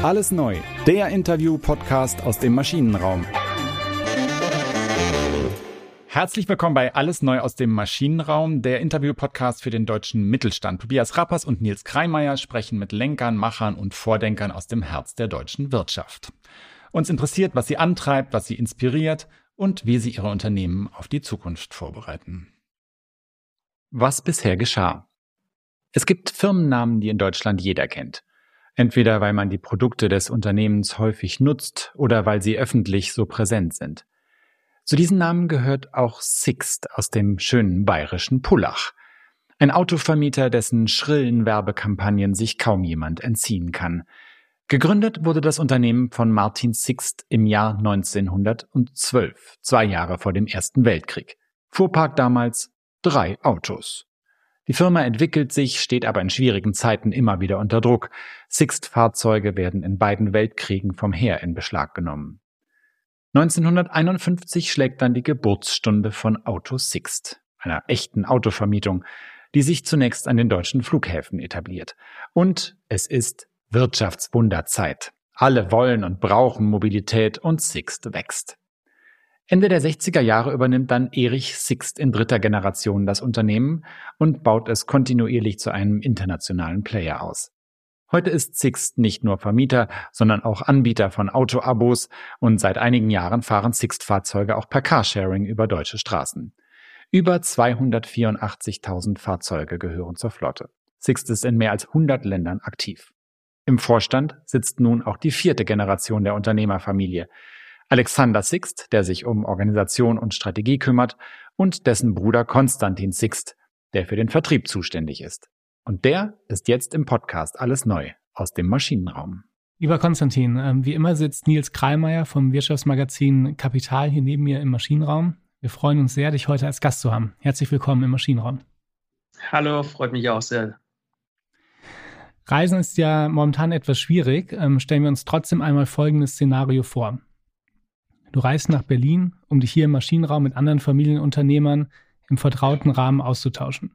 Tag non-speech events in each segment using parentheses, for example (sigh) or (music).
Alles neu, der Interview-Podcast aus dem Maschinenraum. Herzlich willkommen bei Alles neu aus dem Maschinenraum, der Interview-Podcast für den deutschen Mittelstand. Tobias Rappers und Nils Kreimeier sprechen mit Lenkern, Machern und Vordenkern aus dem Herz der deutschen Wirtschaft. Uns interessiert, was sie antreibt, was sie inspiriert und wie sie ihre Unternehmen auf die Zukunft vorbereiten. Was bisher geschah. Es gibt Firmennamen, die in Deutschland jeder kennt. Entweder weil man die Produkte des Unternehmens häufig nutzt oder weil sie öffentlich so präsent sind. Zu diesen Namen gehört auch Sixt aus dem schönen bayerischen Pullach. Ein Autovermieter, dessen schrillen Werbekampagnen sich kaum jemand entziehen kann. Gegründet wurde das Unternehmen von Martin Sixt im Jahr 1912, zwei Jahre vor dem Ersten Weltkrieg. Fuhrpark damals drei Autos. Die Firma entwickelt sich, steht aber in schwierigen Zeiten immer wieder unter Druck. Sixt-Fahrzeuge werden in beiden Weltkriegen vom Heer in Beschlag genommen. 1951 schlägt dann die Geburtsstunde von Auto Sixt, einer echten Autovermietung, die sich zunächst an den deutschen Flughäfen etabliert. Und es ist Wirtschaftswunderzeit. Alle wollen und brauchen Mobilität und Sixt wächst. Ende der 60er Jahre übernimmt dann Erich Sixt in dritter Generation das Unternehmen und baut es kontinuierlich zu einem internationalen Player aus. Heute ist Sixt nicht nur Vermieter, sondern auch Anbieter von Autoabos und seit einigen Jahren fahren Sixt-Fahrzeuge auch per Carsharing über deutsche Straßen. Über 284.000 Fahrzeuge gehören zur Flotte. Sixt ist in mehr als 100 Ländern aktiv. Im Vorstand sitzt nun auch die vierte Generation der Unternehmerfamilie. Alexander Sixt, der sich um Organisation und Strategie kümmert, und dessen Bruder Konstantin Sixt, der für den Vertrieb zuständig ist. Und der ist jetzt im Podcast Alles Neu aus dem Maschinenraum. Lieber Konstantin, ähm, wie immer sitzt Nils Kreimeier vom Wirtschaftsmagazin Kapital hier neben mir im Maschinenraum. Wir freuen uns sehr, dich heute als Gast zu haben. Herzlich willkommen im Maschinenraum. Hallo, freut mich auch sehr. Reisen ist ja momentan etwas schwierig. Ähm, stellen wir uns trotzdem einmal folgendes Szenario vor. Du reist nach Berlin, um dich hier im Maschinenraum mit anderen Familienunternehmern im vertrauten Rahmen auszutauschen.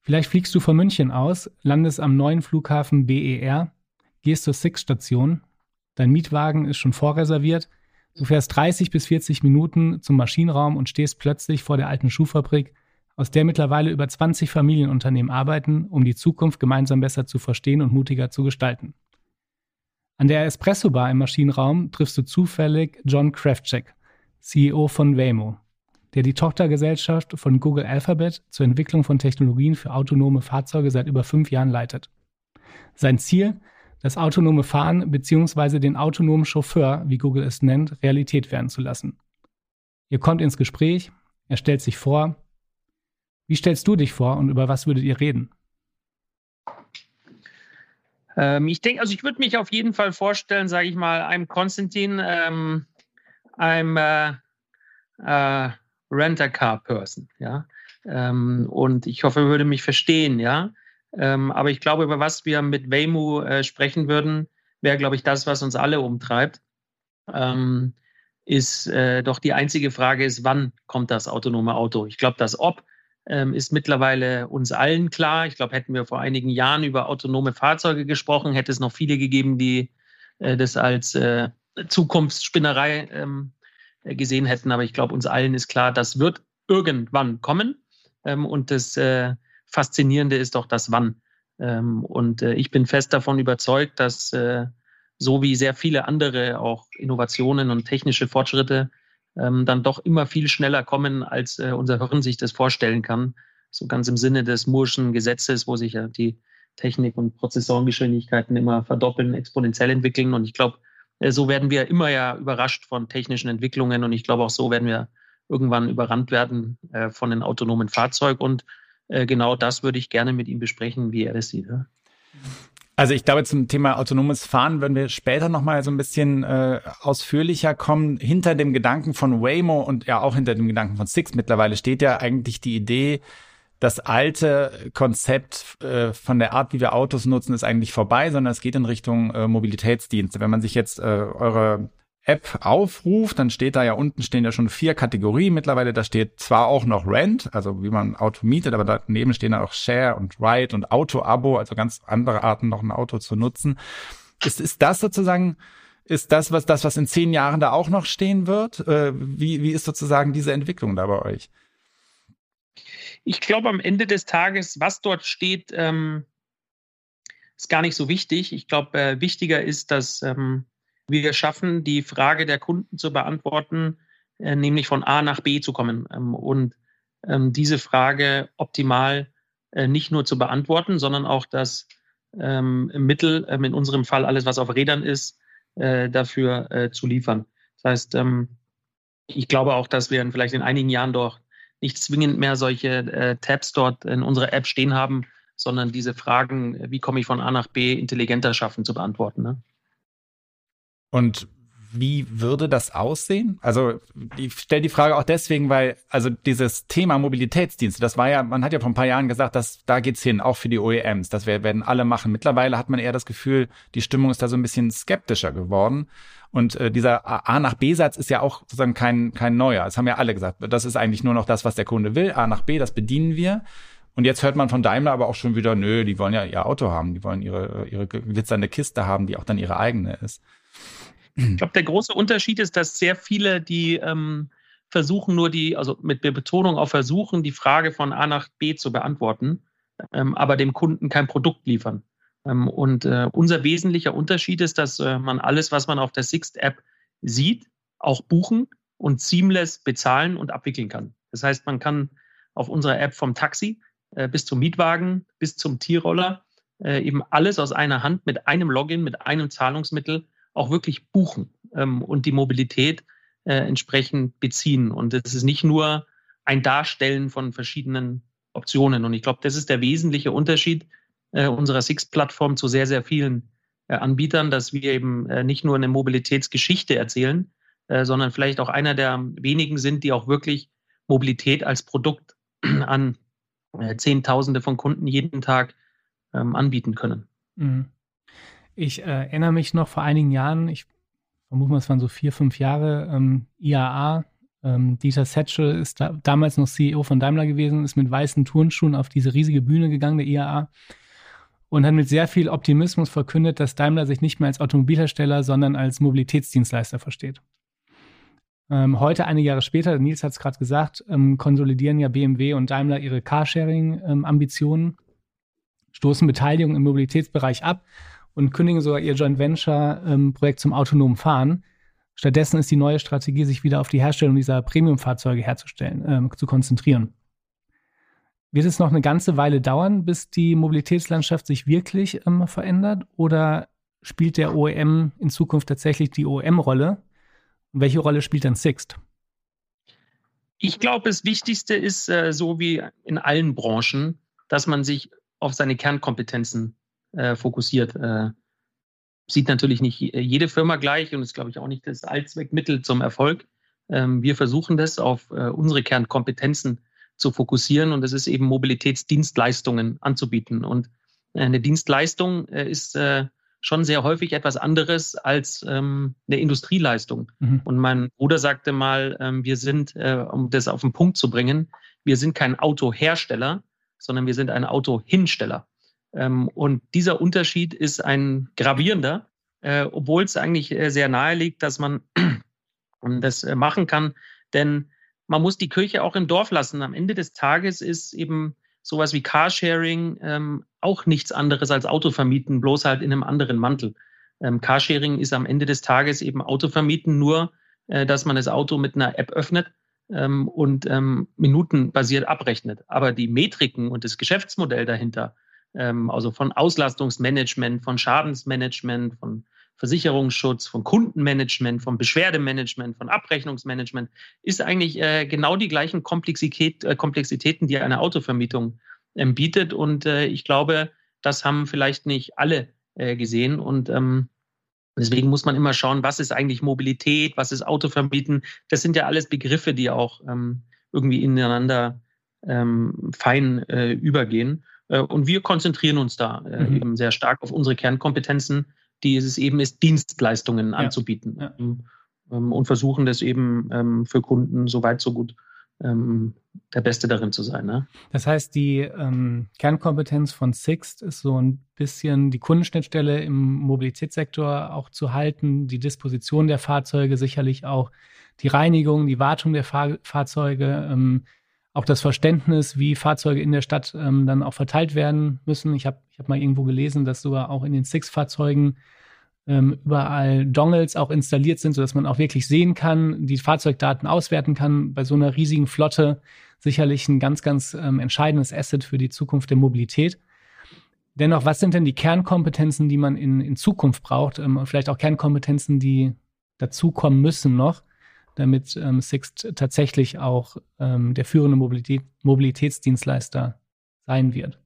Vielleicht fliegst du von München aus, landest am neuen Flughafen BER, gehst zur Six-Station, dein Mietwagen ist schon vorreserviert, du fährst 30 bis 40 Minuten zum Maschinenraum und stehst plötzlich vor der alten Schuhfabrik, aus der mittlerweile über 20 Familienunternehmen arbeiten, um die Zukunft gemeinsam besser zu verstehen und mutiger zu gestalten. An der Espresso-Bar im Maschinenraum triffst du zufällig John Kraftschick, CEO von Waymo, der die Tochtergesellschaft von Google Alphabet zur Entwicklung von Technologien für autonome Fahrzeuge seit über fünf Jahren leitet. Sein Ziel, das autonome Fahren bzw. den autonomen Chauffeur, wie Google es nennt, Realität werden zu lassen. Ihr kommt ins Gespräch, er stellt sich vor. Wie stellst du dich vor und über was würdet ihr reden? Ähm, ich denke, also ich würde mich auf jeden Fall vorstellen, sage ich mal, einem Konstantin, ähm, einem äh, äh, Rent-A-Car-Person, ja. Ähm, und ich hoffe, er würde mich verstehen, ja. Ähm, aber ich glaube, über was wir mit Waymo äh, sprechen würden, wäre, glaube ich, das, was uns alle umtreibt. Ähm, ist äh, doch die einzige Frage ist, wann kommt das autonome Auto? Ich glaube, das Ob ähm, ist mittlerweile uns allen klar. Ich glaube, hätten wir vor einigen Jahren über autonome Fahrzeuge gesprochen, hätte es noch viele gegeben, die äh, das als äh, Zukunftsspinnerei ähm, äh, gesehen hätten. Aber ich glaube, uns allen ist klar, das wird irgendwann kommen. Ähm, und das Faszinierende ist doch das Wann. Und ich bin fest davon überzeugt, dass so wie sehr viele andere auch Innovationen und technische Fortschritte ähm, dann doch immer viel schneller kommen, als äh, unser Hirn sich das vorstellen kann. So ganz im Sinne des Murschen Gesetzes, wo sich ja die Technik und Prozessorengeschwindigkeiten immer verdoppeln, exponentiell entwickeln. Und ich glaube, äh, so werden wir immer ja überrascht von technischen Entwicklungen. Und ich glaube, auch so werden wir irgendwann überrannt werden äh, von den autonomen Fahrzeugen. Und äh, genau das würde ich gerne mit ihm besprechen, wie er das sieht. Ja. Also ich glaube, zum Thema autonomes Fahren werden wir später nochmal so ein bisschen äh, ausführlicher kommen. Hinter dem Gedanken von Waymo und ja auch hinter dem Gedanken von Six mittlerweile steht ja eigentlich die Idee, das alte Konzept äh, von der Art, wie wir Autos nutzen, ist eigentlich vorbei, sondern es geht in Richtung äh, Mobilitätsdienste. Wenn man sich jetzt äh, eure App aufruft, dann steht da ja unten stehen ja schon vier Kategorien mittlerweile. Da steht zwar auch noch Rent, also wie man Auto mietet, aber daneben stehen auch Share und Ride und Auto-Abo, also ganz andere Arten, noch ein Auto zu nutzen. Ist, ist das sozusagen, ist das, was das, was in zehn Jahren da auch noch stehen wird? Äh, wie, wie ist sozusagen diese Entwicklung da bei euch? Ich glaube, am Ende des Tages, was dort steht, ähm, ist gar nicht so wichtig. Ich glaube, äh, wichtiger ist, dass ähm, wir schaffen, die Frage der Kunden zu beantworten, äh, nämlich von A nach B zu kommen ähm, und ähm, diese Frage optimal äh, nicht nur zu beantworten, sondern auch das ähm, Mittel, in unserem Fall alles, was auf Rädern ist, äh, dafür zu liefern. Das heißt, ich glaube auch, dass wir vielleicht in einigen Jahren doch nicht zwingend mehr solche Tabs dort in unserer App stehen haben, sondern diese Fragen, wie komme ich von A nach B, intelligenter schaffen zu beantworten. Und wie würde das aussehen? Also ich stelle die Frage auch deswegen, weil also dieses Thema Mobilitätsdienste, das war ja, man hat ja vor ein paar Jahren gesagt, dass da geht's hin, auch für die OEMs. Das werden alle machen. Mittlerweile hat man eher das Gefühl, die Stimmung ist da so ein bisschen skeptischer geworden. Und äh, dieser A nach B-Satz ist ja auch sozusagen kein kein neuer. Das haben ja alle gesagt. Das ist eigentlich nur noch das, was der Kunde will. A nach B, das bedienen wir. Und jetzt hört man von Daimler aber auch schon wieder, nö, die wollen ja ihr Auto haben, die wollen ihre, ihre glitzernde Kiste haben, die auch dann ihre eigene ist. Ich glaube, der (clears throat) große Unterschied ist, dass sehr viele, die ähm, versuchen nur die, also mit der Betonung auf versuchen, die Frage von A nach B zu beantworten, ähm, aber dem Kunden kein Produkt liefern. Ähm, und äh, unser wesentlicher Unterschied ist, dass äh, man alles, was man auf der Sixt App sieht, auch buchen und seamless bezahlen und abwickeln kann. Das heißt, man kann auf unserer App vom Taxi äh, bis zum Mietwagen, bis zum Tierroller äh, eben alles aus einer Hand mit einem Login, mit einem Zahlungsmittel auch wirklich buchen ähm, und die Mobilität äh, entsprechend beziehen. Und es ist nicht nur ein Darstellen von verschiedenen Optionen. Und ich glaube, das ist der wesentliche Unterschied äh, unserer Six-Plattform zu sehr, sehr vielen äh, Anbietern, dass wir eben äh, nicht nur eine Mobilitätsgeschichte erzählen, äh, sondern vielleicht auch einer der wenigen sind, die auch wirklich Mobilität als Produkt (clears throat) an äh, Zehntausende von Kunden jeden Tag ähm, anbieten können. Mhm. Ich äh, erinnere mich noch vor einigen Jahren, ich vermute mal, es waren so vier, fünf Jahre, ähm, IAA, ähm, Dieter Setschel ist da, damals noch CEO von Daimler gewesen, ist mit weißen Turnschuhen auf diese riesige Bühne gegangen, der IAA, und hat mit sehr viel Optimismus verkündet, dass Daimler sich nicht mehr als Automobilhersteller, sondern als Mobilitätsdienstleister versteht. Ähm, heute, einige Jahre später, Nils hat es gerade gesagt, ähm, konsolidieren ja BMW und Daimler ihre Carsharing-Ambitionen, ähm, stoßen Beteiligung im Mobilitätsbereich ab und kündigen sogar ihr Joint Venture-Projekt zum autonomen Fahren. Stattdessen ist die neue Strategie, sich wieder auf die Herstellung dieser Premium-Fahrzeuge herzustellen, äh, zu konzentrieren. Wird es noch eine ganze Weile dauern, bis die Mobilitätslandschaft sich wirklich ähm, verändert? Oder spielt der OEM in Zukunft tatsächlich die OEM-Rolle? Welche Rolle spielt dann Sixt? Ich glaube, das Wichtigste ist, äh, so wie in allen Branchen, dass man sich auf seine Kernkompetenzen äh, fokussiert. Äh, sieht natürlich nicht jede Firma gleich und ist, glaube ich, auch nicht das Allzweckmittel zum Erfolg. Ähm, wir versuchen das auf äh, unsere Kernkompetenzen zu fokussieren und das ist eben Mobilitätsdienstleistungen anzubieten. Und eine Dienstleistung äh, ist äh, schon sehr häufig etwas anderes als ähm, eine Industrieleistung. Mhm. Und mein Bruder sagte mal, ähm, wir sind, äh, um das auf den Punkt zu bringen, wir sind kein Autohersteller, sondern wir sind ein Autohinsteller. Ähm, und dieser Unterschied ist ein gravierender, äh, obwohl es eigentlich äh, sehr nahe liegt, dass man (clears throat) das äh, machen kann. Denn man muss die Kirche auch im Dorf lassen. Am Ende des Tages ist eben sowas wie Carsharing ähm, auch nichts anderes als Autovermieten, bloß halt in einem anderen Mantel. Ähm, Carsharing ist am Ende des Tages eben Autovermieten, nur dass man das Auto mit einer App öffnet und ähm, minutenbasiert abrechnet. Aber die Metriken und das Geschäftsmodell dahinter, ähm, also von Auslastungsmanagement, von Schadensmanagement, von Versicherungsschutz, von Kundenmanagement, von Beschwerdemanagement, von Abrechnungsmanagement, ist eigentlich äh, genau die gleichen Komplexität, äh, Komplexitäten, die eine Autovermietung ähm, bietet. Und äh, ich glaube, das haben vielleicht nicht alle äh, gesehen. Und ähm, deswegen muss man immer schauen, was ist eigentlich Mobilität, was ist Autovermieten. Das sind ja alles Begriffe, die auch ähm, irgendwie ineinander ähm, fein äh, übergehen. Äh, und wir konzentrieren uns da äh, mhm. eben sehr stark auf unsere Kernkompetenzen, die es eben ist, Dienstleistungen ja. anzubieten. Ja. Ähm, ähm, und versuchen das eben ähm, für Kunden so weit, so gut der Beste darin zu sein. Ne? Das heißt, die ähm, Kernkompetenz von Sixt ist so ein bisschen die Kundenschnittstelle im Mobilitätssektor auch zu halten, die Disposition der Fahrzeuge, sicherlich auch die Reinigung, die Wartung der Fahr Fahrzeuge, ähm, auch das Verständnis, wie Fahrzeuge in der Stadt ähm, dann auch verteilt werden müssen. Ich habe ich hab mal irgendwo gelesen, dass sogar auch in den Six-Fahrzeugen ähm, überall Dongles auch installiert sind, sodass man auch wirklich sehen kann, die Fahrzeugdaten auswerten kann. Bei so einer riesigen Flotte sicherlich ein ganz, ganz ähm, entscheidendes Asset für die Zukunft der Mobilität. Dennoch, was sind denn die Kernkompetenzen, die man in, in Zukunft braucht? Ähm, vielleicht auch Kernkompetenzen, die dazukommen müssen noch, damit ähm, Sixt tatsächlich auch ähm, der führende Mobilität, Mobilitätsdienstleister sein wird.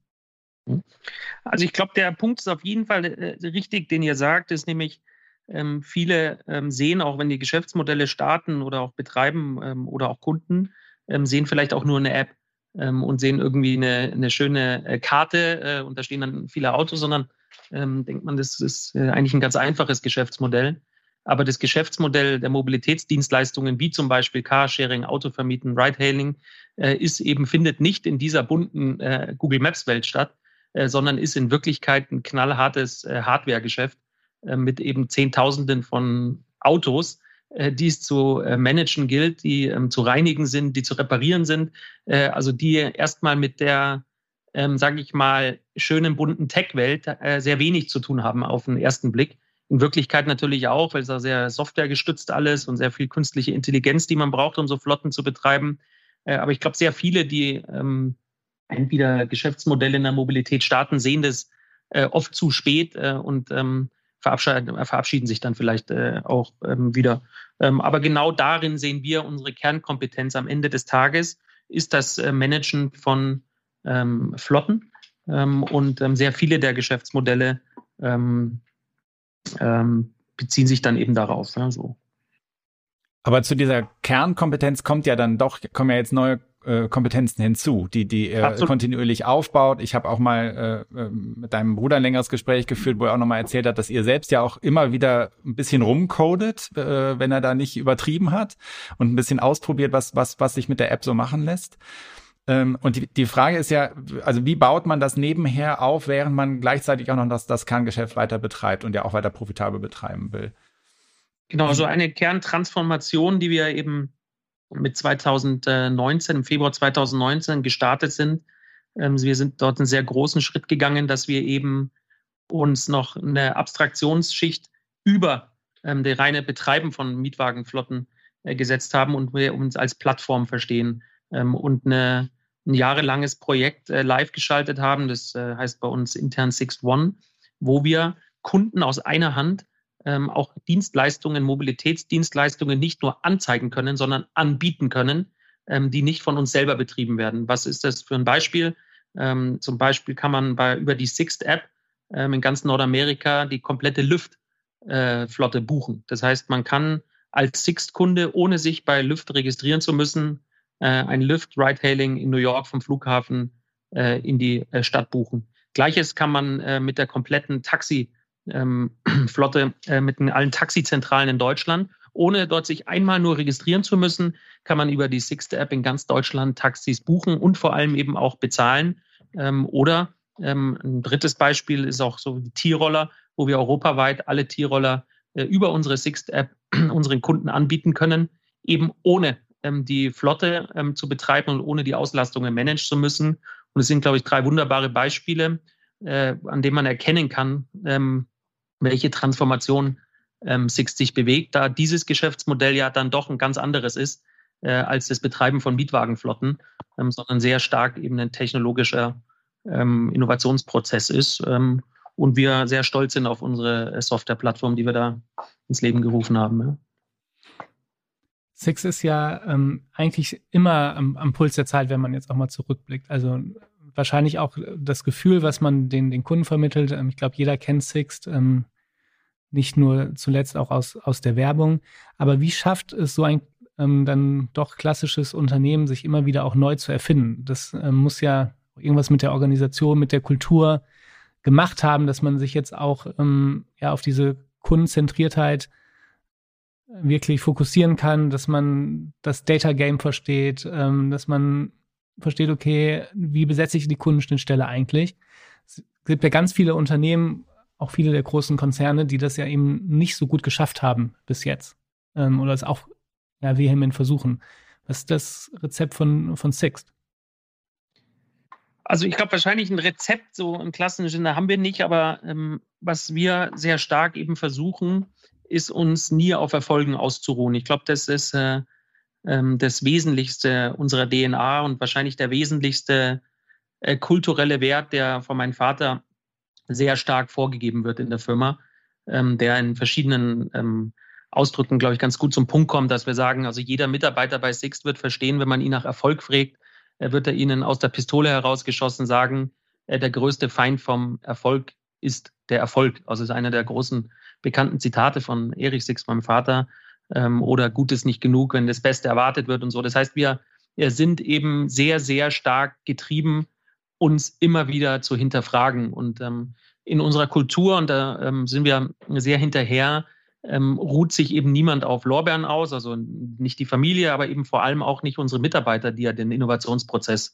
Also ich glaube, der Punkt ist auf jeden Fall äh, richtig, den ihr sagt, ist nämlich, ähm, viele ähm, sehen auch, wenn die Geschäftsmodelle starten oder auch betreiben ähm, oder auch Kunden, ähm, sehen vielleicht auch nur eine App und sehen irgendwie eine, eine schöne äh, Karte äh, und da stehen dann viele Autos, sondern denkt man, das ist äh, eigentlich ein ganz einfaches Geschäftsmodell. Aber das Geschäftsmodell der Mobilitätsdienstleistungen, wie zum Beispiel Carsharing, Autovermieten, Ride-Hailing, äh, ist eben, findet nicht in dieser bunten äh, Google Maps-Welt statt, äh, sondern ist in Wirklichkeit ein knallhartes Hardware-Geschäft mit eben Zehntausenden von Autos, die es zu managen gilt, die ähm, zu reinigen sind, die zu reparieren sind, also die erstmal mit der, ähm, sage ich mal, schönen bunten Tech-Welt sehr wenig zu tun haben auf den ersten Blick in Wirklichkeit natürlich auch, weil es da sehr softwaregestützt alles und sehr viel künstliche Intelligenz, die man braucht, um so Flotten zu betreiben. Äh, aber ich glaube, sehr viele, die ähm, entweder Geschäftsmodelle in der Mobilität starten, sehen das äh, oft zu spät äh, und ähm, verabschieden, verabschieden sich dann vielleicht äh, auch ähm, wieder. Ähm, aber genau darin sehen wir unsere Kernkompetenz am Ende des Tages, ist das äh, Managen von ähm, Flotten. Ähm, und ähm, sehr viele der Geschäftsmodelle ähm, ähm, beziehen sich dann eben darauf. Ja, so. Aber zu dieser Kernkompetenz kommt ja dann doch, kommen ja jetzt neue äh, Kompetenzen hinzu, die die äh, kontinuierlich aufbaut. Ich habe auch mal äh, äh, mit deinem Bruder ein längeres Gespräch geführt, wo er auch nochmal erzählt hat, dass ihr selbst ja auch immer wieder ein bisschen rumcodet, äh, wenn er da nicht übertrieben hat und ein bisschen ausprobiert, was was was sich mit der App so machen lässt. Ähm, und die, die Frage ist ja, also wie baut man das nebenher auf, während man gleichzeitig auch noch das, das Kerngeschäft weiter betreibt und ja auch weiter profitabel betreiben will? Genau, so eine Kerntransformation, die wir eben mit 2019, im Februar 2019 gestartet sind. Ähm, wir sind dort einen sehr großen Schritt gegangen, dass wir eben uns noch eine Abstraktionsschicht über ähm, das reine Betreiben von Mietwagenflotten äh, gesetzt haben und wir uns als Plattform verstehen ähm, und eine ein jahrelanges Projekt äh, live geschaltet haben. Das äh, heißt bei uns intern Sixth One, wo wir Kunden aus einer Hand ähm, auch Dienstleistungen, Mobilitätsdienstleistungen nicht nur anzeigen können, sondern anbieten können, ähm, die nicht von uns selber betrieben werden. Was ist das für ein Beispiel? Ähm, zum Beispiel kann man bei, über die Sixth App ähm, in ganz Nordamerika die komplette Lyft-Flotte äh, buchen. Das heißt, man kann als Sixt-Kunde, ohne sich bei Lyft registrieren zu müssen, ein Lyft Ride-Hailing in New York vom Flughafen äh, in die äh, Stadt buchen. Gleiches kann man äh, mit der kompletten Taxi ähm, (clears throat) äh, mit allen Taxizentralen in Deutschland. Ohne dort sich einmal nur registrieren zu müssen, kann man über die Sixth App in ganz Deutschland Taxis buchen und vor allem eben auch bezahlen. Ähm, oder ähm, ein drittes Beispiel ist auch so die T-Roller, wo wir europaweit alle T-Roller äh, über unsere Sixth App (clears throat) unseren Kunden anbieten können, eben ohne die Flotte ähm, zu betreiben und ohne die Auslastungen managen zu müssen. Und es sind, glaube ich, drei wunderbare Beispiele, äh, an denen man erkennen kann, ähm, welche Transformation ähm, Sixt sich bewegt, da dieses Geschäftsmodell ja dann doch ein ganz anderes ist äh, als das Betreiben von Mietwagenflotten, ähm, sondern sehr stark eben ein technologischer ähm, Innovationsprozess ist. Ähm, und wir sehr stolz sind auf unsere äh, Softwareplattform, die wir da ins Leben gerufen haben. Six ist ja ähm, eigentlich immer am, am, Puls der Zeit, wenn man jetzt auch mal zurückblickt. Also wahrscheinlich auch das Gefühl, was man den, den Kunden vermittelt. Ähm, ich glaube, jeder kennt Sixt, ähm, nicht nur zuletzt auch aus, aus der Werbung. Aber wie schafft es so ein ähm, dann doch klassisches Unternehmen, sich immer wieder auch neu zu erfinden? Das ähm, muss ja irgendwas mit der Organisation, mit der Kultur gemacht haben, dass man sich jetzt auch ähm, ja, auf diese Kundenzentriertheit wirklich fokussieren kann, dass man das Data Game versteht, ähm, dass man versteht, okay, wie besetze ich die Kundenschnittstelle eigentlich? Es gibt ja ganz viele Unternehmen, auch viele der großen Konzerne, die das ja eben nicht so gut geschafft haben bis jetzt. Ähm, oder es auch ja, vehement versuchen. Was ist das Rezept von, von Sixt? Also ich glaube, wahrscheinlich ein Rezept so im klassischen Sinne haben wir nicht, aber ähm, was wir sehr stark eben versuchen, ist uns nie auf Erfolgen auszuruhen. Ich glaube, das ist äh, ähm, das Wesentlichste unserer DNA und wahrscheinlich der wesentlichste äh, kulturelle Wert, der von meinem Vater sehr stark vorgegeben wird in der Firma, ähm, der in verschiedenen ähm, Ausdrücken, glaube ich, ganz gut zum Punkt kommt, dass wir sagen, also jeder Mitarbeiter bei Sixt wird verstehen, wenn man ihn nach Erfolg fragt, äh, wird er ihnen aus der Pistole herausgeschossen sagen, äh, der größte Feind vom Erfolg ist der Erfolg. Also ist einer der großen bekannten Zitate von Erich Sixt, meinem Vater, ähm, oder gut ist nicht genug, wenn das Beste erwartet wird und so. Das heißt, wir, sind eben sehr, sehr stark getrieben, uns immer wieder zu hinterfragen. Und ähm, in unserer Kultur, und da ähm, sind wir sehr hinterher, ähm, ruht sich eben niemand auf Lorbeeren aus, also nicht die Familie, aber eben vor allem auch nicht unsere Mitarbeiter, die ja den Innovationsprozess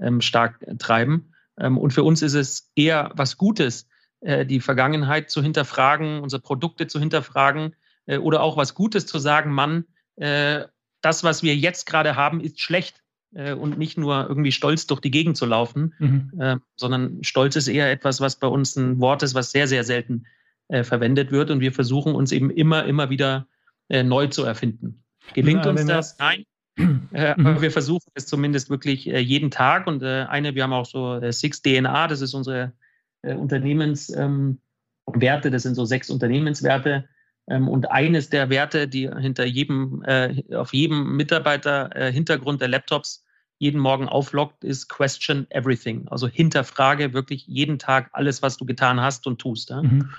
ähm, stark treiben. Ähm, und für uns ist es eher was Gutes, die Vergangenheit zu hinterfragen, unsere Produkte zu hinterfragen, äh, oder auch was Gutes zu sagen, Mann, äh, das, was wir jetzt gerade haben, ist schlecht äh, und nicht nur irgendwie stolz durch die Gegend zu laufen, mhm. äh, sondern Stolz ist eher etwas, was bei uns ein Wort ist, was sehr, sehr selten äh, verwendet wird und wir versuchen uns eben immer, immer wieder äh, neu zu erfinden. Gelingt ja, uns das? Nein. (clears throat) Äh, aber mhm. wir versuchen es zumindest wirklich äh, jeden Tag und äh, eine, wir haben auch so Six DNA, das ist unsere Unternehmenswerte, ähm, das sind so sechs Unternehmenswerte, ähm, und eines der Werte, die hinter jedem, äh, auf jedem Mitarbeiter äh, Hintergrund der Laptops jeden Morgen auflockt, ist Question Everything. Also hinterfrage wirklich jeden Tag alles, was du getan hast und tust. Ja? Mhm.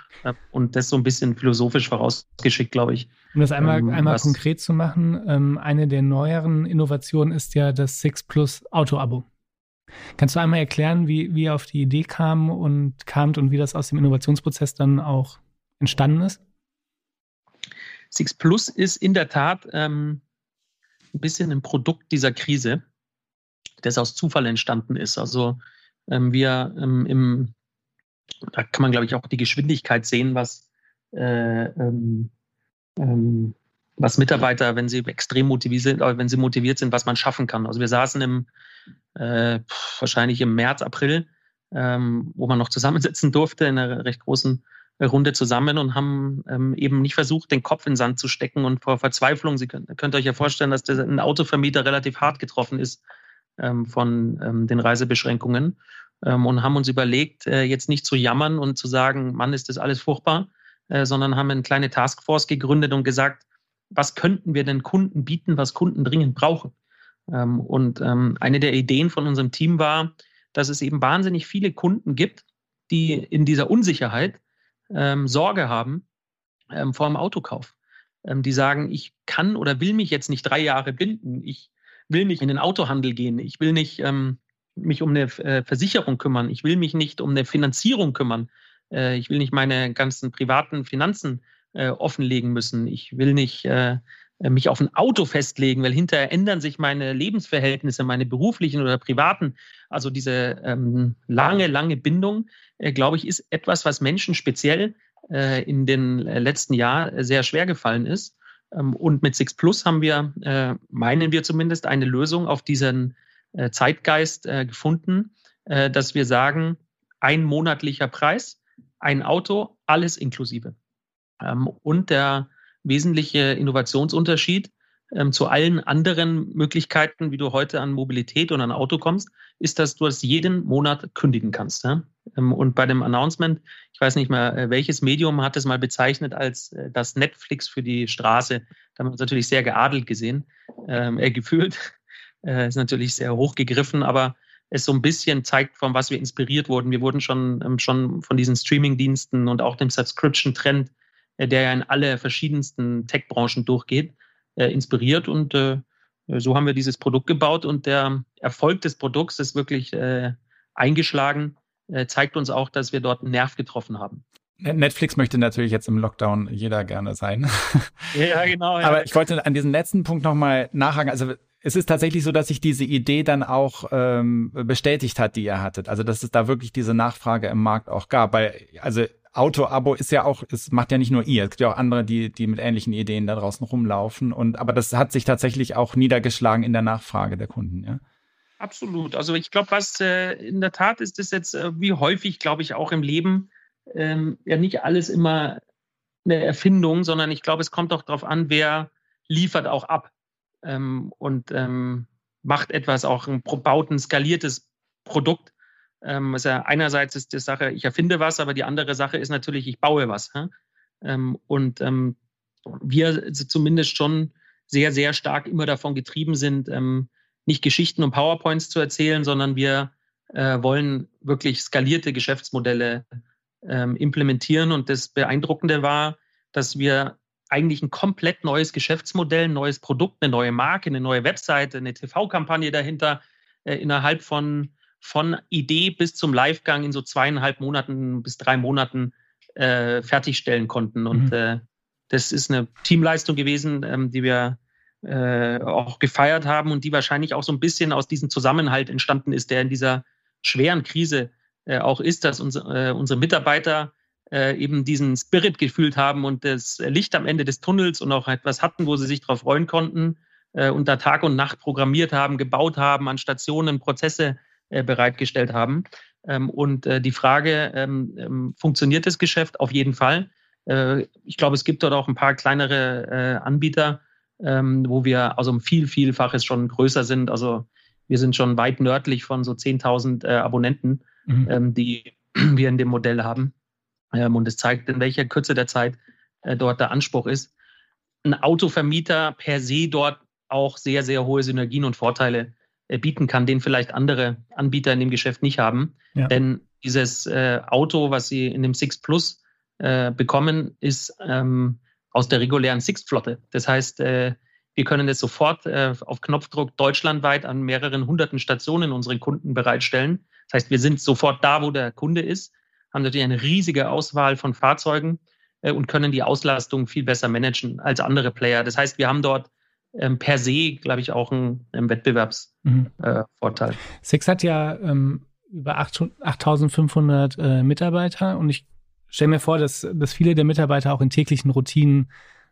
Und das so ein bisschen philosophisch vorausgeschickt, glaube ich. Um das einmal, ähm, einmal konkret zu machen, ähm, eine der neueren Innovationen ist ja das Six Plus Auto-Abo. Kannst du einmal erklären, wie, wie ihr auf die Idee kam und kamt und wie das aus dem Innovationsprozess dann auch entstanden ist? Six Plus ist in der Tat ähm, ein bisschen ein Produkt dieser Krise, das aus Zufall entstanden ist. Also ähm, wir ähm, im, da kann man, glaube ich, auch die Geschwindigkeit sehen, was, äh, ähm, ähm, was Mitarbeiter, wenn sie extrem motiviert sind, äh, wenn sie motiviert sind, was man schaffen kann. Also wir saßen im äh, wahrscheinlich im März, April, ähm, wo man noch zusammensitzen durfte in einer recht großen Runde zusammen und haben ähm, eben nicht versucht, den Kopf in den Sand zu stecken und vor Verzweiflung, Sie könnt, könnt euch ja vorstellen, dass der, ein Autovermieter relativ hart getroffen ist ähm, von ähm, den Reisebeschränkungen ähm, und haben uns überlegt, äh, jetzt nicht zu jammern und zu sagen, Mann, ist das alles furchtbar, äh, sondern haben eine kleine Taskforce gegründet und gesagt, was könnten wir den Kunden bieten, was Kunden dringend brauchen. Ähm, und ähm, eine der Ideen von unserem Team war, dass es eben wahnsinnig viele Kunden gibt, die in dieser Unsicherheit ähm, Sorge haben vor dem Autokauf. Die sagen, ich kann oder will mich jetzt nicht drei Jahre binden. Ich will nicht in den Autohandel gehen. Ich will nicht mich um eine äh, Versicherung kümmern. Ich will mich nicht um eine Finanzierung kümmern. Äh, ich will nicht meine ganzen privaten Finanzen äh, offenlegen müssen. Ich will nicht mich auf ein Auto festlegen, weil hinterher ändern sich meine Lebensverhältnisse, meine beruflichen oder privaten. Also diese ähm, lange, lange Bindung, äh, glaube ich, ist etwas, was Menschen speziell äh, in den äh, letzten Jahren sehr schwer gefallen ist. Ähm, und mit Six Plus haben wir, äh, meinen wir zumindest, eine Lösung auf diesen äh, Zeitgeist äh, gefunden, dass wir sagen, ein monatlicher Preis, ein Auto, alles inklusive. Ähm, und der wesentliche Innovationsunterschied ähm, zu allen anderen Möglichkeiten, wie du heute an Mobilität und an Auto kommst, ist, dass du es jeden Monat kündigen kannst. Ja? Ähm, und bei dem Announcement, ich weiß nicht mehr, äh, welches Medium hat es mal bezeichnet als äh, das Netflix für die Straße. Da haben wir uns natürlich sehr geadelt gesehen, ähm, äh, gefühlt. (laughs) Äh, ist natürlich sehr hoch gegriffen, aber es so ein bisschen zeigt, von was wir inspiriert wurden. Wir wurden schon, ähm, schon von diesen Streaming-Diensten und auch dem Subscription-Trend, der ja in alle verschiedensten Tech-Branchen durchgeht, äh, inspiriert und äh, so haben wir dieses Produkt gebaut und der Erfolg des Produkts ist wirklich äh, eingeschlagen, äh, zeigt uns auch, dass wir dort einen Nerv getroffen haben. Netflix möchte natürlich jetzt im Lockdown jeder gerne sein. Ja, genau. Ja. Aber ich wollte an diesen letzten Punkt nochmal nachhaken. Also es ist tatsächlich so, dass sich diese Idee dann auch ähm, bestätigt hat, die ihr hattet. Also dass es da wirklich diese Nachfrage im Markt auch gab. Weil, also Auto-Abo ist ja auch, es macht ja nicht nur ihr, es gibt ja auch andere, die, die mit ähnlichen Ideen da draußen rumlaufen. Und aber das hat sich tatsächlich auch niedergeschlagen in der Nachfrage der Kunden, ja. Absolut. Also ich glaube, was äh, in der Tat ist, ist jetzt äh, wie häufig, glaube ich, auch im Leben ähm, ja nicht alles immer eine Erfindung, sondern ich glaube, es kommt auch darauf an, wer liefert auch ab ähm, und ähm, macht etwas auch ein baut ein skaliertes Produkt. Ähm, also einerseits ist die Sache, ich erfinde was, aber die andere Sache ist natürlich, ich baue was. Ähm, und ähm, wir zumindest schon sehr, sehr stark immer davon getrieben sind, ähm, nicht Geschichten und PowerPoints zu erzählen, sondern wir äh, wollen wirklich skalierte Geschäftsmodelle ähm, implementieren. Und das Beeindruckende war, dass wir eigentlich ein komplett neues Geschäftsmodell, ein neues Produkt, eine neue Marke, eine neue Webseite, eine TV-Kampagne dahinter äh, innerhalb von, von Idee bis zum Livegang in so zweieinhalb Monaten bis drei Monaten äh, fertigstellen konnten. Und mhm. äh, das ist eine Teamleistung gewesen, ähm, die wir äh, auch gefeiert haben und die wahrscheinlich auch so ein bisschen aus diesem Zusammenhalt entstanden ist, der in dieser schweren Krise äh, auch ist, dass unsere, äh, unsere Mitarbeiter äh, eben diesen Spirit gefühlt haben und das Licht am Ende des Tunnels und auch etwas hatten, wo sie sich darauf freuen konnten und da Tag und Nacht programmiert haben, gebaut haben, an Stationen Prozesse bereitgestellt haben. Ähm, und äh, die Frage, ähm, ähm, funktioniert das Geschäft? Auf jeden Fall. Äh, ich glaube, es gibt dort auch ein paar kleinere äh, Anbieter, wo wir also um viel, vielfaches schon größer sind. Also wir sind schon weit nördlich von so 10.000 äh, Abonnenten, mhm. die (clears throat) wir in dem Modell haben. Und es zeigt, in welcher Kürze der Zeit äh, dort der Anspruch ist. Ein Autovermieter per se dort auch sehr, sehr hohe Synergien und Vorteile äh, bieten kann, den vielleicht andere Anbieter in dem Geschäft nicht haben. Ja. Denn dieses äh, Auto, was Sie in dem Six Plus äh, bekommen, ist ähm, aus der regulären Sixt-Flotte. Das heißt, äh, wir können es sofort äh, auf Knopfdruck deutschlandweit an mehreren hunderten Stationen unseren Kunden bereitstellen. Das heißt, wir sind sofort da, wo der Kunde ist haben natürlich eine riesige Auswahl von Fahrzeugen äh, und können die Auslastung viel besser managen als andere Player. Das heißt, wir haben dort ähm, per se, glaube ich, auch einen, einen Wettbewerbsvorteil. Mhm. Äh, Six hat ja ähm, über 8500 äh, Mitarbeiter und ich stelle mir vor, dass, dass viele der Mitarbeiter auch in täglichen Routinen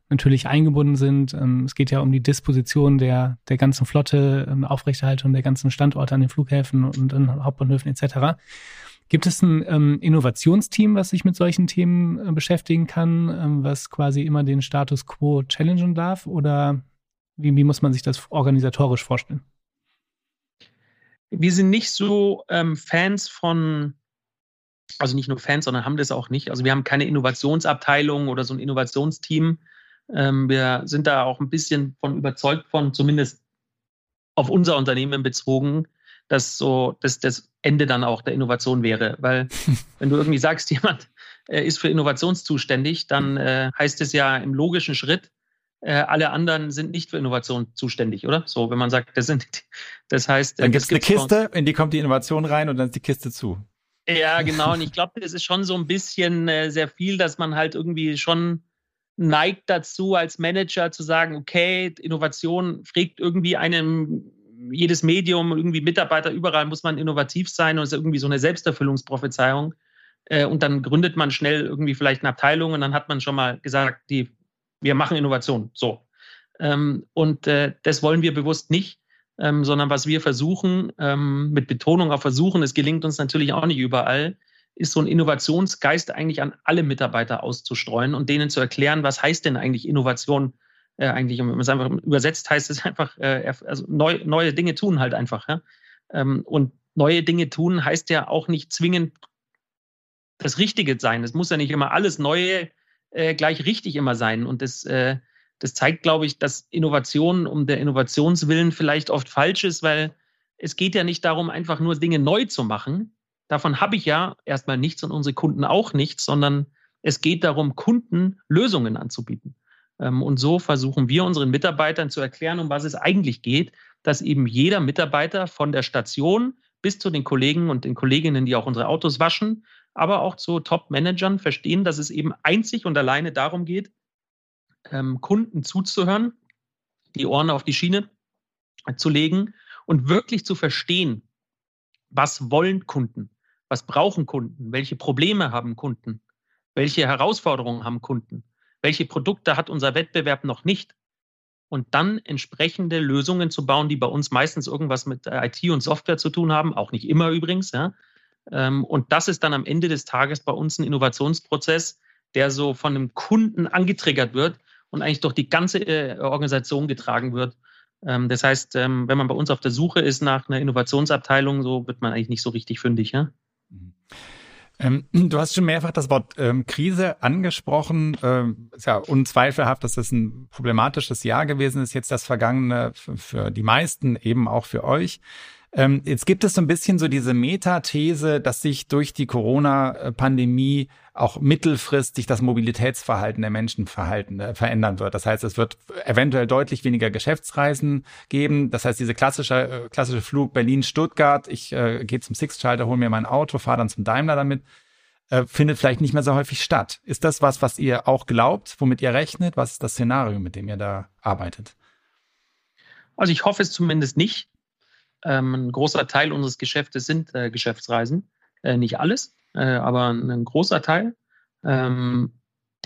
natürlich eingebunden sind. Ähm, es geht ja um die Disposition der, der ganzen Flotte, ähm, Aufrechterhaltung der ganzen Standorte an den Flughäfen und an Hauptbahnhöfen etc. Gibt es ein ähm, Innovationsteam, was sich mit solchen Themen äh, beschäftigen kann, ähm, was quasi immer den Status quo challengen darf? Oder wie, wie muss man sich das organisatorisch vorstellen? Wir sind nicht so ähm, Fans von, also nicht nur Fans, sondern haben das auch nicht. Also wir haben keine Innovationsabteilung oder so ein Innovationsteam. Ähm, wir sind da auch ein bisschen von überzeugt von, zumindest auf unser Unternehmen bezogen, dass so dass das Ende dann auch der Innovation wäre. Weil (laughs) wenn du irgendwie sagst, jemand äh, ist für Innovation zuständig, dann äh, heißt es ja im logischen Schritt, alle anderen sind nicht für Innovation zuständig, oder? So, wenn man sagt, das sind, das heißt, dann gibt es eine Kiste, in die kommt die Innovation rein und dann ist die Kiste zu. Ja, (laughs) genau. Und ich glaube, das ist schon so ein bisschen äh, sehr viel, dass man halt irgendwie schon neigt dazu, als Manager zu sagen, okay, Innovation fragt irgendwie einem jedes Medium, irgendwie Mitarbeiter, überall muss man innovativ sein und es ist irgendwie so eine Selbsterfüllungsprophezeiung. Äh, und dann gründet man schnell irgendwie vielleicht eine Abteilung und dann hat man schon mal gesagt, die, wir machen Innovation. So. Ähm, und äh, das wollen wir bewusst nicht, ähm, sondern was wir versuchen, ähm, mit Betonung auf versuchen, es gelingt uns natürlich auch nicht überall, ist so ein Innovationsgeist eigentlich an alle Mitarbeiter auszustreuen und denen zu erklären, was heißt denn eigentlich Innovation äh, eigentlich, wenn man es einfach übersetzt, heißt es einfach, äh, also neu, neue Dinge tun halt einfach. Ja? Ähm, und neue Dinge tun heißt ja auch nicht zwingend das Richtige sein. Es muss ja nicht immer alles Neue äh, gleich richtig immer sein. Und das, äh, das zeigt, glaube ich, dass Innovation um der Innovationswillen vielleicht oft falsch ist, weil es geht ja nicht darum, einfach nur Dinge neu zu machen. Davon habe ich ja erstmal nichts und unsere Kunden auch nichts, sondern es geht darum, Kunden Lösungen anzubieten. Ähm, und so versuchen wir unseren Mitarbeitern zu erklären, um was es eigentlich geht, dass eben jeder Mitarbeiter von der Station bis zu den Kollegen und den Kolleginnen, die auch unsere Autos waschen, aber auch zu Top-Managern verstehen, dass es eben einzig und alleine darum geht, ähm, Kunden zuzuhören, die Ohren auf die Schiene zu legen und wirklich zu verstehen, was wollen Kunden, was brauchen Kunden, welche Probleme haben Kunden, welche Herausforderungen haben Kunden, welche Produkte hat unser Wettbewerb noch nicht und dann entsprechende Lösungen zu bauen, die bei uns meistens irgendwas mit IT und Software zu tun haben, auch nicht immer übrigens. Ja. Ähm, und das ist dann am Ende des Tages bei uns ein Innovationsprozess, der so von dem Kunden angetriggert wird und eigentlich durch die ganze äh, Organisation getragen wird. Ähm, das heißt, ähm, wenn man bei uns auf der Suche ist nach einer Innovationsabteilung, so wird man eigentlich nicht so richtig fündig. Ja? Mhm. Ähm, (clears throat) du hast schon mehrfach das Wort ähm, Krise angesprochen. Ähm, ist ja unzweifelhaft, dass es ein problematisches Jahr gewesen ist, jetzt das vergangene für die meisten, eben auch für euch. Ähm, jetzt gibt es so ein bisschen so diese Metathese, dass sich durch die Corona-Pandemie auch mittelfristig das Mobilitätsverhalten der Menschen verhalten, äh, verändern wird. Das heißt, es wird eventuell deutlich weniger Geschäftsreisen geben. Das heißt, diese klassische, äh, klassische Flug Berlin-Stuttgart, ich äh, gehe zum Six-Schalter, hole mir mein Auto, fahre dann zum Daimler damit, äh, findet vielleicht nicht mehr so häufig statt. Ist das was, was ihr auch glaubt, womit ihr rechnet? Was ist das Szenario, mit dem ihr da arbeitet? Also ich hoffe es zumindest nicht. Ähm, ein großer Teil unseres Geschäftes sind äh, Geschäftsreisen. Äh, nicht alles, äh, aber ein großer Teil, ähm,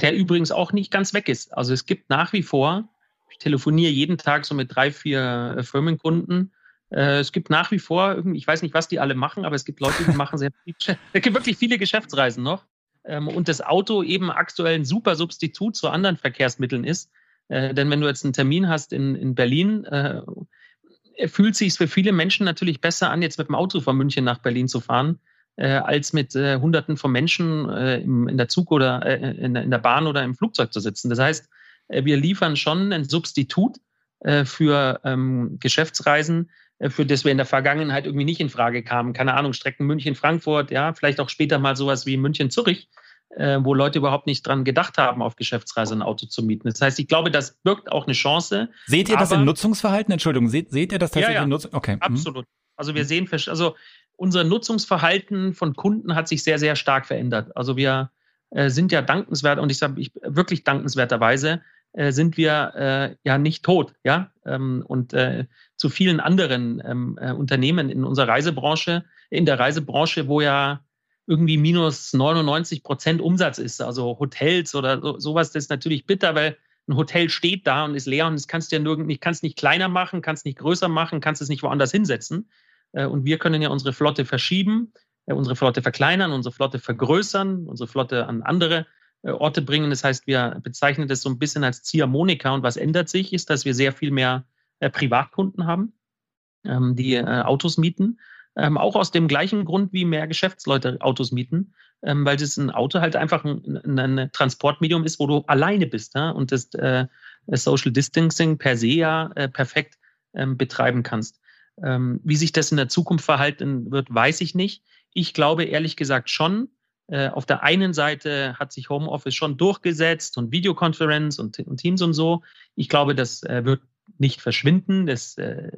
der übrigens auch nicht ganz weg ist. Also es gibt nach wie vor, ich telefoniere jeden Tag so mit drei, vier äh, Firmenkunden. Äh, es gibt nach wie vor, ich weiß nicht, was die alle machen, aber es gibt Leute, die machen sehr viel, (laughs) es gibt wirklich viele Geschäftsreisen noch. Ähm, und das Auto eben aktuell ein super Substitut zu anderen Verkehrsmitteln ist. Äh, denn wenn du jetzt einen Termin hast in, in Berlin, fühlt sich für viele Menschen natürlich besser an, jetzt mit dem Auto von München nach Berlin zu fahren, äh, als mit äh, Hunderten von Menschen äh, im, in der Zug oder äh, in, in, der Bahn oder im Flugzeug zu sitzen. Das heißt, äh, wir liefern schon ein Substitut äh, für ähm, Geschäftsreisen, für das wir in der Vergangenheit irgendwie nicht in Frage kamen. Keine Ahnung, Strecken München-Frankfurt, ja, vielleicht auch später mal sowas wie München-Zürich äh, wo Leute überhaupt nicht dran gedacht haben, auf Geschäftsreise ein Auto zu mieten. Das heißt, ich glaube, das birgt auch eine Chance. Seht ihr das im Nutzungsverhalten? Entschuldigung, seht, seht ihr das tatsächlich ja, ja, im Nutzungsverhalten? Okay. Mhm. Absolut. Also wir sehen, also unser Nutzungsverhalten von Kunden hat sich sehr, sehr stark verändert. Also wir äh, sind ja dankenswert und ich sage ich, wirklich dankenswerterweise äh, sind wir äh, ja nicht tot, ja. Ähm, und äh, zu vielen anderen ähm, äh, Unternehmen in unserer Reisebranche, in der Reisebranche, wo ja irgendwie minus 99 Prozent Umsatz ist. Also Hotels oder so, sowas, das ist natürlich bitter, weil ein Hotel steht da und ist leer und das kannst du ja nirgend, kannst nicht kleiner machen, kannst nicht größer machen, kannst es nicht woanders hinsetzen. Äh, und wir können ja unsere Flotte verschieben, äh, unsere Flotte verkleinern, unsere Flotte vergrößern, unsere Flotte an andere äh, Orte bringen. Das heißt, wir bezeichnen das so ein bisschen als Ziehharmonika. Und was ändert sich, ist, dass wir sehr viel mehr Privatkunden haben, ähm, die Autos mieten. Ähm, auch aus dem gleichen Grund, wie mehr Geschäftsleute Autos mieten, ähm, weil das ein Auto halt einfach ein, ein Transportmedium ist, wo du alleine bist ja? und das äh, Social Distancing per se ja äh, perfekt ähm, betreiben kannst. Ähm, wie sich das in der Zukunft verhalten wird, weiß ich nicht. Ich glaube ehrlich gesagt schon. Äh, auf der einen Seite hat sich Homeoffice schon durchgesetzt und Videokonferenz und, und Teams und so. Ich glaube, das äh, wird nicht verschwinden. Das äh,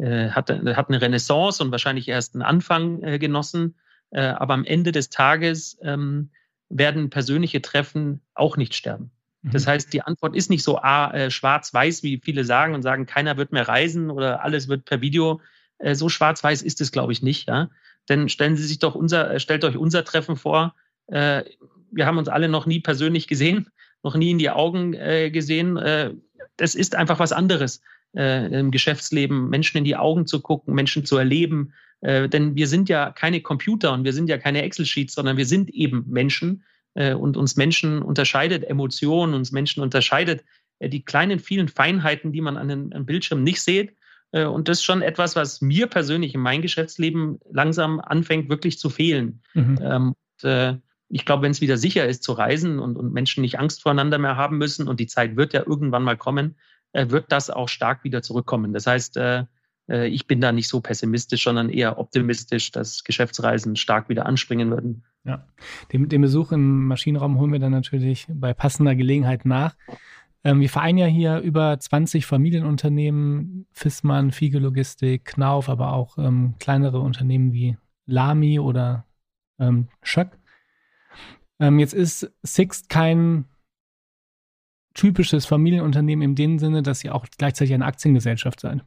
hat, hat eine Renaissance und wahrscheinlich erst einen Anfang äh, genossen. Äh, aber am Ende des Tages ähm, werden persönliche Treffen auch nicht sterben. Mhm. Das heißt, die Antwort ist nicht so ah, äh, schwarz-weiß, wie viele sagen und sagen, keiner wird mehr reisen oder alles wird per Video. Äh, so schwarz-weiß ist es, glaube ich, nicht. Ja? Denn stellen Sie sich doch unser, äh, stellt euch unser Treffen vor. Äh, wir haben uns alle noch nie persönlich gesehen, noch nie in die Augen äh, gesehen. Äh, das ist einfach was anderes äh, im Geschäftsleben, Menschen in die Augen zu gucken, Menschen zu erleben. Äh, denn wir sind ja keine Computer und wir sind ja keine Excel-Sheets, sondern wir sind eben Menschen. Äh, und uns Menschen unterscheidet Emotionen, uns Menschen unterscheidet äh, die kleinen, vielen Feinheiten, die man an den, an Bildschirmen nicht sieht. Äh, und das ist schon etwas, was mir persönlich in meinem Geschäftsleben langsam anfängt, wirklich zu fehlen. Mhm. Ähm, und, äh, ich glaube, wenn es wieder sicher ist zu reisen und, und Menschen nicht Angst voreinander mehr haben müssen und die Zeit wird ja irgendwann mal kommen, wird das auch stark wieder zurückkommen. Das heißt, äh, äh, ich bin da nicht so pessimistisch, sondern eher optimistisch, dass Geschäftsreisen stark wieder anspringen würden. Ja, den, den Besuch im Maschinenraum holen wir dann natürlich bei passender Gelegenheit nach. Ähm, wir vereinen ja hier über 20 Familienunternehmen, Fissmann, Fiege Logistik, Knauf, aber auch ähm, kleinere Unternehmen wie Lamy oder ähm, Schöck. Ähm, jetzt ist Sixt kein typisches Familienunternehmen in dem Sinne, dass ihr auch gleichzeitig eine Aktiengesellschaft seid.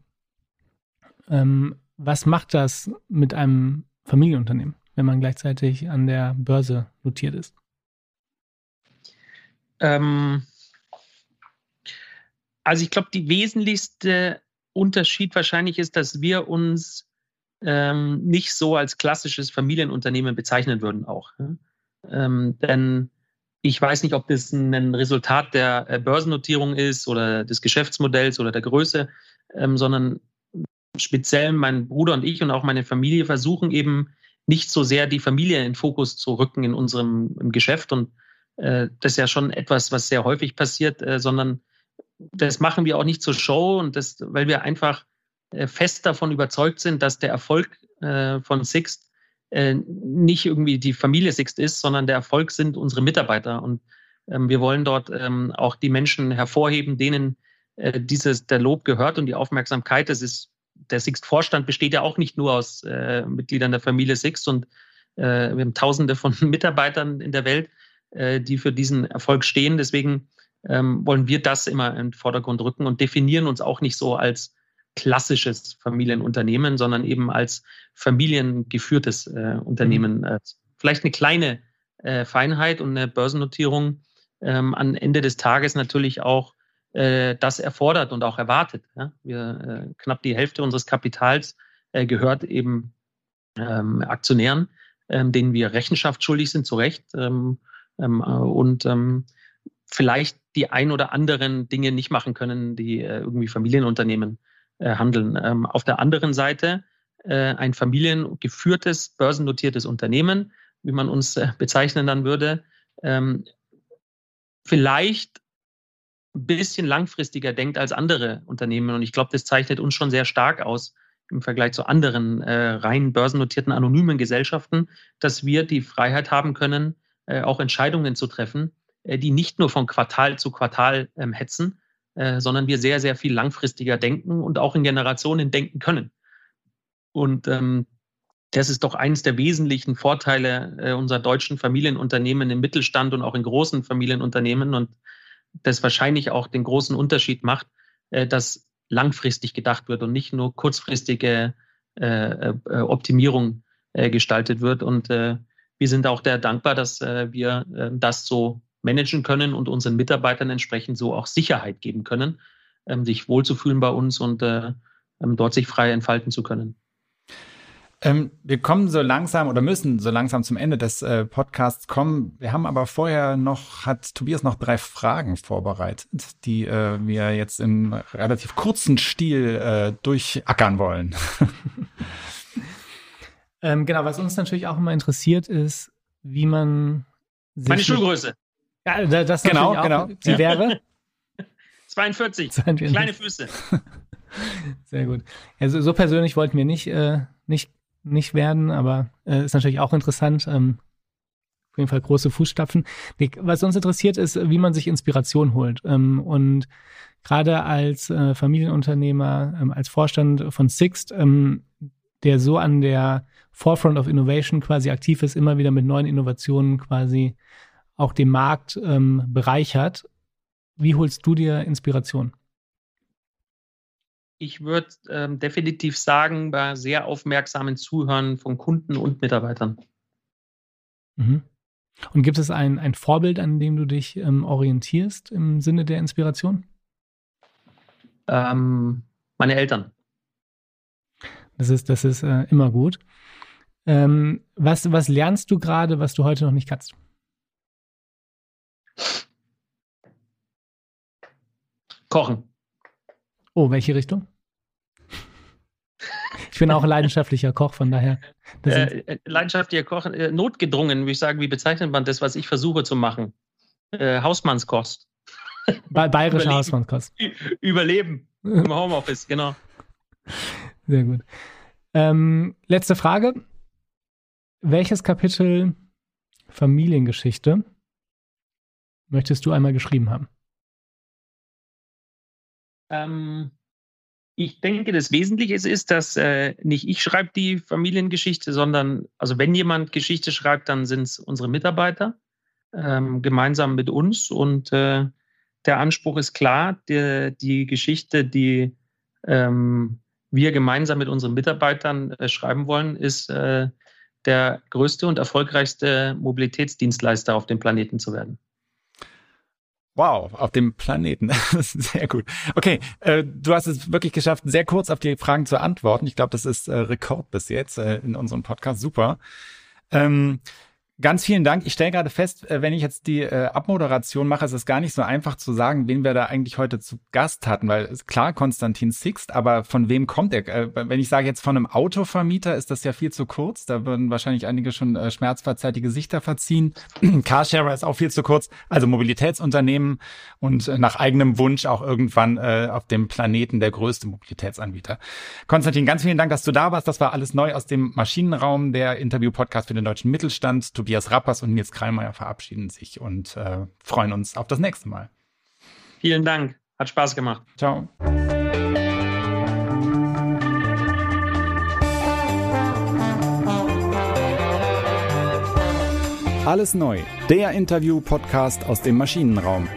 Ähm, was macht das mit einem Familienunternehmen, wenn man gleichzeitig an der Börse notiert ist? Ähm, also ich glaube, die wesentlichste Unterschied wahrscheinlich ist, dass wir uns ähm, nicht so als klassisches Familienunternehmen bezeichnen würden auch. Ähm, denn ich weiß nicht, ob das ein Resultat der äh, Börsennotierung ist oder des Geschäftsmodells oder der Größe, ähm, sondern speziell mein Bruder und ich und auch meine Familie versuchen eben nicht so sehr die Familie in den Fokus zu rücken in unserem Geschäft. Und äh, das ist ja schon etwas, was sehr häufig passiert, äh, sondern das machen wir auch nicht zur Show und das, weil wir einfach äh, fest davon überzeugt sind, dass der Erfolg äh, von Sixt nicht irgendwie die Familie Sixt ist, sondern der Erfolg sind unsere Mitarbeiter. Und ähm, wir wollen dort ähm, auch die Menschen hervorheben, denen äh, dieses, der Lob gehört und die Aufmerksamkeit. Das ist, der Sixt-Vorstand besteht ja auch nicht nur aus äh, Mitgliedern der Familie Sixt und äh, wir haben tausende von (laughs) Mitarbeitern in der Welt, äh, die für diesen Erfolg stehen. Deswegen ähm, wollen wir das immer in den Vordergrund rücken und definieren uns auch nicht so als klassisches Familienunternehmen, sondern eben als familiengeführtes äh, Unternehmen. Mhm. Äh, vielleicht eine kleine äh, Feinheit und eine Börsennotierung ähm, am Ende des Tages natürlich auch äh, das erfordert und auch erwartet. Ja? Wir, äh, knapp die Hälfte unseres Kapitals äh, gehört eben ähm, Aktionären, ähm, denen wir Rechenschaft schuldig sind, zu Recht. Ähm, ähm, und ähm, vielleicht die ein oder anderen Dinge nicht machen können, die irgendwie Familienunternehmen handeln. Ähm, auf der anderen Seite äh, ein familiengeführtes, börsennotiertes Unternehmen, wie man uns äh, bezeichnen dann würde, ähm, vielleicht ein bisschen langfristiger denkt als andere Unternehmen. Und ich glaube, das zeichnet uns schon sehr stark aus im Vergleich zu anderen äh, rein börsennotierten anonymen Gesellschaften, dass wir die Freiheit haben können, äh, auch Entscheidungen zu treffen, äh, die nicht nur von Quartal zu Quartal ähm, hetzen, äh, sondern wir sehr, sehr viel langfristiger denken und auch in Generationen denken können. Und ähm, das ist doch eines der wesentlichen Vorteile äh, unserer deutschen Familienunternehmen im Mittelstand und auch in großen Familienunternehmen und das wahrscheinlich auch den großen Unterschied macht, äh, dass langfristig gedacht wird und nicht nur kurzfristige äh, äh, Optimierung äh, gestaltet wird. Und wir sind auch sehr dankbar, dass wir das so managen können und unseren Mitarbeitern entsprechend so auch Sicherheit geben können, ähm, sich wohlzufühlen bei uns und äh, ähm, dort sich frei entfalten zu können. Ähm, wir kommen so langsam oder müssen so langsam zum Ende des äh, Podcasts kommen. Wir haben aber vorher noch, hat Tobias noch drei Fragen vorbereitet, die äh, wir jetzt im relativ kurzen Stil äh, durchackern wollen. (laughs) ähm, genau, was uns natürlich auch immer interessiert ist, wie man Meine Schuhgröße. Ja, das genau, auch, genau. Sie ja. wäre 42. 42. Kleine Füße. (laughs) Sehr gut. Also so persönlich wollten wir nicht, äh, nicht, nicht werden, aber äh, ist natürlich auch interessant. Ähm, auf jeden Fall große Fußstapfen. Was uns interessiert, ist, wie man sich Inspiration holt. Ähm, und gerade als äh, Familienunternehmer, ähm, als Vorstand von Sixt, ähm, der so an der Forefront of Innovation quasi aktiv ist, immer wieder mit neuen Innovationen quasi auch den Markt ähm, bereichert. Wie holst du dir Inspiration? Ich würde ähm, definitiv sagen, bei sehr aufmerksamen Zuhören von Kunden und Mitarbeitern. Mhm. Und gibt es ein, ein Vorbild, an dem du dich ähm, orientierst im Sinne der Inspiration? Ähm, meine Eltern. Das ist, das ist äh, immer gut. Ähm, was, was lernst du gerade, was du heute noch nicht kannst? Kochen. Oh, welche Richtung? Ich bin auch leidenschaftlicher Koch, von daher. Äh, äh, leidenschaftlicher Koch, äh, notgedrungen, würde ich sagen. Wie bezeichnet man das, was ich versuche zu machen? Äh, Hausmannskost. (laughs) Ba bayerische Überleben. Hausmannskost. Überleben im Homeoffice, genau. Sehr gut. Ähm, letzte Frage. Welches Kapitel Familiengeschichte möchtest du einmal geschrieben haben? Ähm, ich denke, das Wesentliche ist, dass äh, nicht ich schreibe die Familiengeschichte, sondern also wenn jemand Geschichte schreibt, dann sind es unsere Mitarbeiter ähm, gemeinsam mit uns. Und äh, der Anspruch ist klar, die, die Geschichte, die ähm, wir gemeinsam mit unseren Mitarbeitern äh, schreiben wollen, ist äh, der größte und erfolgreichste Mobilitätsdienstleister auf dem Planeten zu werden. Wow, auf dem Planeten. (laughs) Sehr gut. Okay, äh, du hast es wirklich geschafft, sehr kurz auf die Fragen zu antworten. Ich glaube, das ist äh, Rekord bis jetzt äh, in unserem Podcast. Super. Ähm, Ganz vielen Dank. Ich stelle gerade fest, äh, wenn ich jetzt die äh, Abmoderation mache, ist es gar nicht so einfach zu sagen, wen wir da eigentlich heute zu Gast hatten, weil klar Konstantin Sixt, aber von wem kommt er? Äh, wenn ich sage jetzt von einem Autovermieter, ist das ja viel zu kurz. Da würden wahrscheinlich einige schon äh, schmerzverzerrt die Gesichter verziehen. (clears throat) Carsharer ist auch viel zu kurz. Also Mobilitätsunternehmen und äh, nach eigenem Wunsch auch irgendwann äh, auf dem Planeten der größte Mobilitätsanbieter. Konstantin, ganz vielen Dank, dass du da warst. Das war alles neu aus dem Maschinenraum, der Interview-Podcast für den deutschen Mittelstand. Tobias Tobias Rappers und Nils Kreimeier verabschieden sich und äh, freuen uns auf das nächste Mal. Vielen Dank. Hat Spaß gemacht. Ciao. Alles neu, der Interview-Podcast aus dem Maschinenraum.